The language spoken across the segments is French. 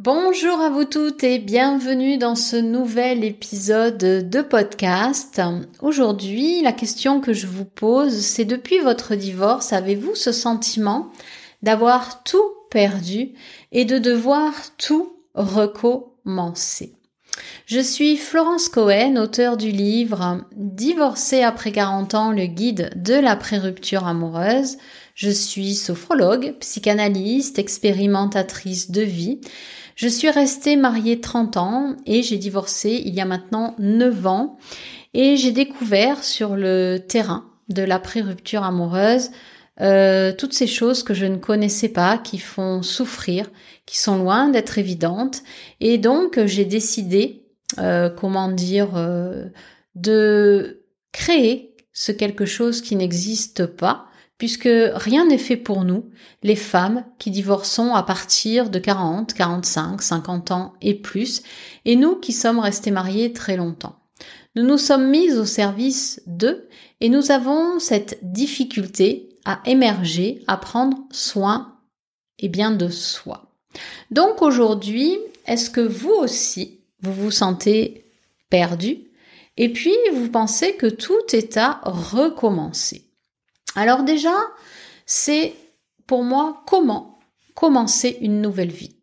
Bonjour à vous toutes et bienvenue dans ce nouvel épisode de podcast. Aujourd'hui, la question que je vous pose, c'est depuis votre divorce, avez-vous ce sentiment d'avoir tout perdu et de devoir tout recommencer? Je suis Florence Cohen, auteure du livre Divorcée après 40 ans, le guide de la pré-rupture amoureuse. Je suis sophrologue, psychanalyste, expérimentatrice de vie. Je suis restée mariée 30 ans et j'ai divorcé il y a maintenant 9 ans et j'ai découvert sur le terrain de la pré-rupture amoureuse euh, toutes ces choses que je ne connaissais pas, qui font souffrir, qui sont loin d'être évidentes. Et donc j'ai décidé, euh, comment dire, euh, de créer ce quelque chose qui n'existe pas puisque rien n'est fait pour nous, les femmes qui divorçons à partir de 40, 45, 50 ans et plus, et nous qui sommes restés mariés très longtemps. Nous nous sommes mis au service d'eux et nous avons cette difficulté à émerger, à prendre soin et eh bien de soi. Donc aujourd'hui, est-ce que vous aussi, vous vous sentez perdu? Et puis vous pensez que tout est à recommencer alors déjà, c'est pour moi comment commencer une nouvelle vie?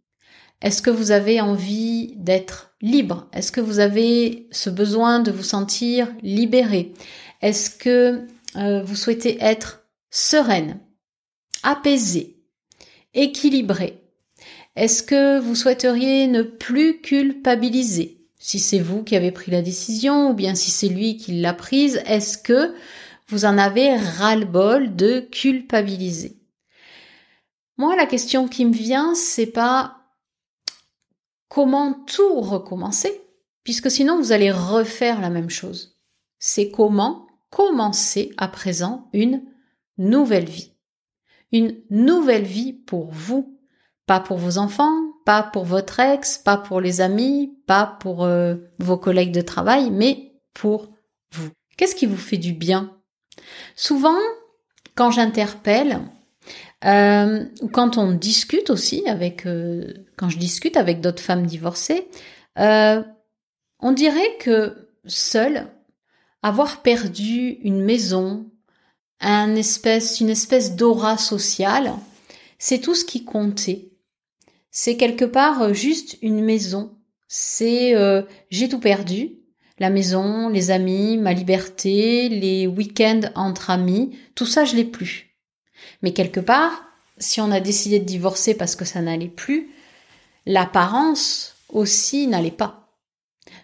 Est-ce que vous avez envie d'être libre? Est-ce que vous avez ce besoin de vous sentir libéré? Est-ce que euh, vous souhaitez être sereine, apaisée, équilibrée? Est-ce que vous souhaiteriez ne plus culpabiliser? Si c'est vous qui avez pris la décision ou bien si c'est lui qui l'a prise, est-ce que vous en avez ras-le-bol de culpabiliser. Moi, la question qui me vient, c'est pas comment tout recommencer, puisque sinon vous allez refaire la même chose. C'est comment commencer à présent une nouvelle vie. Une nouvelle vie pour vous, pas pour vos enfants, pas pour votre ex, pas pour les amis, pas pour euh, vos collègues de travail, mais pour vous. Qu'est-ce qui vous fait du bien Souvent, quand j'interpelle, euh, quand on discute aussi avec, euh, quand je discute avec d'autres femmes divorcées, euh, on dirait que seul, avoir perdu une maison, un espèce, une espèce d'aura sociale, c'est tout ce qui comptait. C'est quelque part juste une maison. C'est j'ai tout perdu, la maison, les amis, ma liberté, les week-ends entre amis, tout ça je l'ai plus. Mais quelque part, si on a décidé de divorcer parce que ça n'allait plus, l'apparence aussi n'allait pas.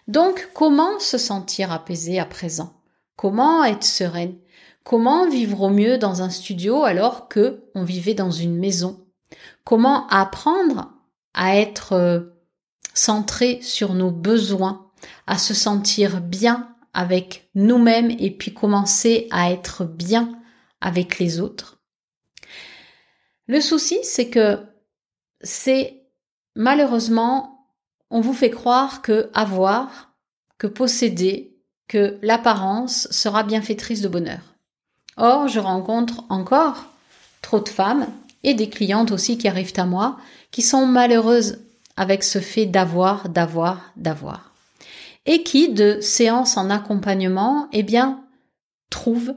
Donc comment se sentir apaisé à présent? Comment être sereine? Comment vivre au mieux dans un studio alors que on vivait dans une maison? Comment apprendre à être euh, centré sur nos besoins? À se sentir bien avec nous-mêmes et puis commencer à être bien avec les autres. Le souci, c'est que c'est malheureusement, on vous fait croire que avoir, que posséder, que l'apparence sera bienfaitrice de bonheur. Or, je rencontre encore trop de femmes et des clientes aussi qui arrivent à moi qui sont malheureuses avec ce fait d'avoir, d'avoir, d'avoir et qui, de séance en accompagnement, eh bien, trouvent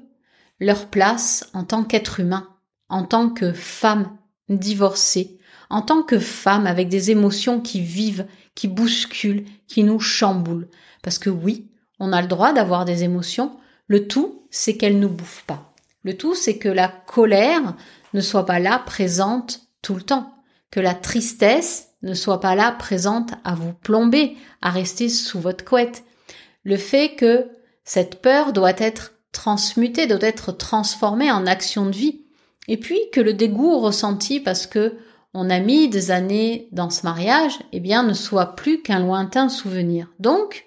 leur place en tant qu'être humain, en tant que femme divorcée, en tant que femme avec des émotions qui vivent, qui bousculent, qui nous chamboulent. Parce que oui, on a le droit d'avoir des émotions, le tout, c'est qu'elles ne bouffent pas. Le tout, c'est que la colère ne soit pas là présente tout le temps, que la tristesse ne soit pas là présente à vous plomber, à rester sous votre couette. Le fait que cette peur doit être transmutée, doit être transformée en action de vie. Et puis que le dégoût ressenti parce que on a mis des années dans ce mariage, eh bien, ne soit plus qu'un lointain souvenir. Donc,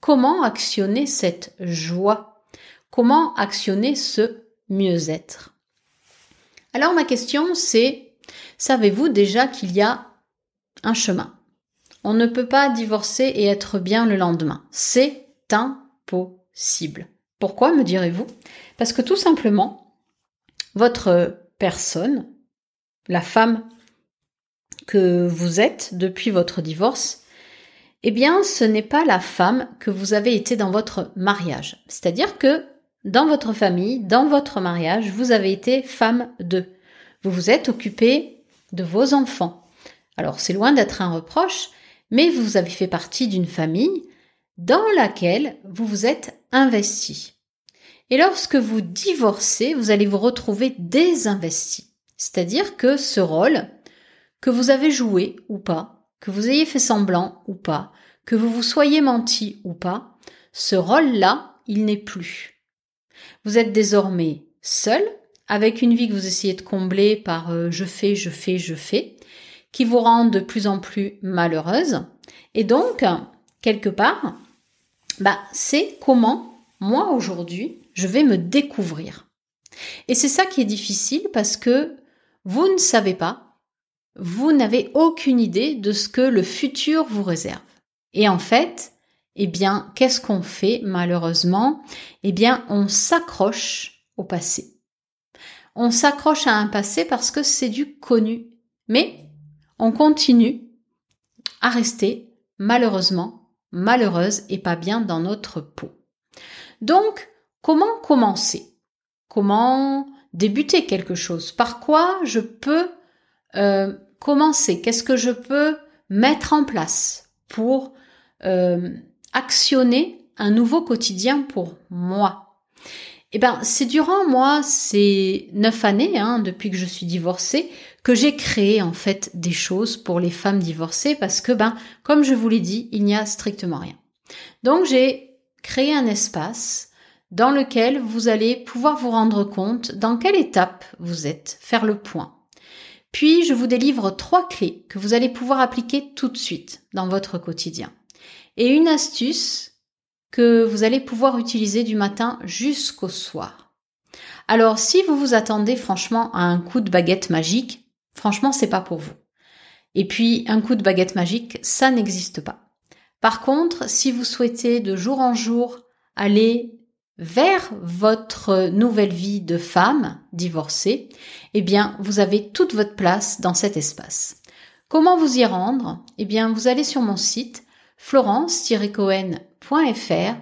comment actionner cette joie? Comment actionner ce mieux-être? Alors, ma question, c'est, savez-vous déjà qu'il y a un chemin. On ne peut pas divorcer et être bien le lendemain. C'est impossible. Pourquoi, me direz-vous? Parce que tout simplement, votre personne, la femme que vous êtes depuis votre divorce, eh bien, ce n'est pas la femme que vous avez été dans votre mariage. C'est-à-dire que dans votre famille, dans votre mariage, vous avez été femme de. Vous vous êtes occupé de vos enfants. Alors, c'est loin d'être un reproche, mais vous avez fait partie d'une famille dans laquelle vous vous êtes investi. Et lorsque vous divorcez, vous allez vous retrouver désinvesti. C'est-à-dire que ce rôle, que vous avez joué ou pas, que vous ayez fait semblant ou pas, que vous vous soyez menti ou pas, ce rôle-là, il n'est plus. Vous êtes désormais seul, avec une vie que vous essayez de combler par euh, je fais, je fais, je fais, qui vous rend de plus en plus malheureuse. Et donc, quelque part, bah, c'est comment, moi aujourd'hui, je vais me découvrir. Et c'est ça qui est difficile parce que vous ne savez pas vous n'avez aucune idée de ce que le futur vous réserve. Et en fait, eh bien, qu'est-ce qu'on fait malheureusement? Eh bien, on s'accroche au passé. On s'accroche à un passé parce que c'est du connu. Mais on continue à rester malheureusement malheureuse et pas bien dans notre peau. Donc, comment commencer? Comment débuter quelque chose? Par quoi je peux euh, commencer? Qu'est-ce que je peux mettre en place pour euh, actionner un nouveau quotidien pour moi? Eh ben, c'est durant moi ces neuf années, hein, depuis que je suis divorcée, que j'ai créé en fait des choses pour les femmes divorcées parce que, ben, comme je vous l'ai dit, il n'y a strictement rien. Donc j'ai créé un espace dans lequel vous allez pouvoir vous rendre compte dans quelle étape vous êtes, faire le point. Puis, je vous délivre trois clés que vous allez pouvoir appliquer tout de suite dans votre quotidien. Et une astuce que vous allez pouvoir utiliser du matin jusqu'au soir. Alors, si vous vous attendez franchement à un coup de baguette magique, franchement, c'est pas pour vous. Et puis, un coup de baguette magique, ça n'existe pas. Par contre, si vous souhaitez de jour en jour aller vers votre nouvelle vie de femme divorcée, eh bien, vous avez toute votre place dans cet espace. Comment vous y rendre? Eh bien, vous allez sur mon site florence-cohen.fr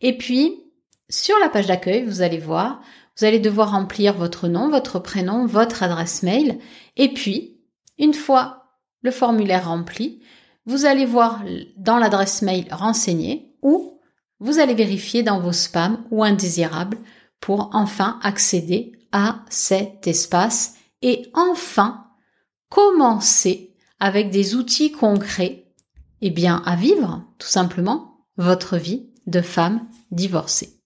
et puis sur la page d'accueil, vous allez voir, vous allez devoir remplir votre nom, votre prénom, votre adresse mail et puis, une fois le formulaire rempli, vous allez voir dans l'adresse mail renseignée ou vous allez vérifier dans vos spams ou indésirables pour enfin accéder à cet espace et enfin commencer avec des outils concrets et bien à vivre tout simplement votre vie de femme divorcée.